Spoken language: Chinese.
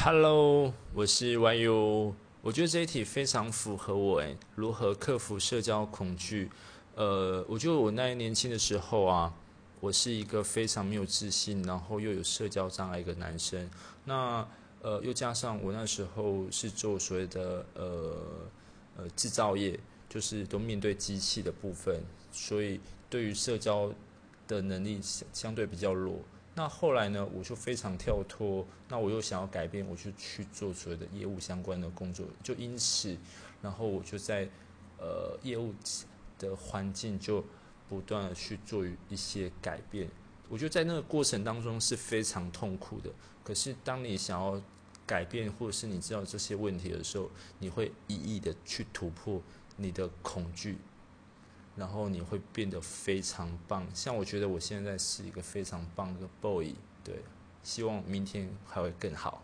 Hello，我是 YU。我觉得这一题非常符合我诶，如何克服社交恐惧？呃，我觉得我那年轻的时候啊，我是一个非常没有自信，然后又有社交障碍一个男生。那呃，又加上我那时候是做所谓的呃呃制造业，就是都面对机器的部分，所以对于社交的能力相相对比较弱。那后来呢，我就非常跳脱，那我又想要改变，我就去做所有的业务相关的工作，就因此，然后我就在呃业务的环境就不断的去做一些改变。我觉得在那个过程当中是非常痛苦的。可是当你想要改变，或者是你知道这些问题的时候，你会一一的去突破你的恐惧。然后你会变得非常棒，像我觉得我现在是一个非常棒的 boy，对，希望明天还会更好。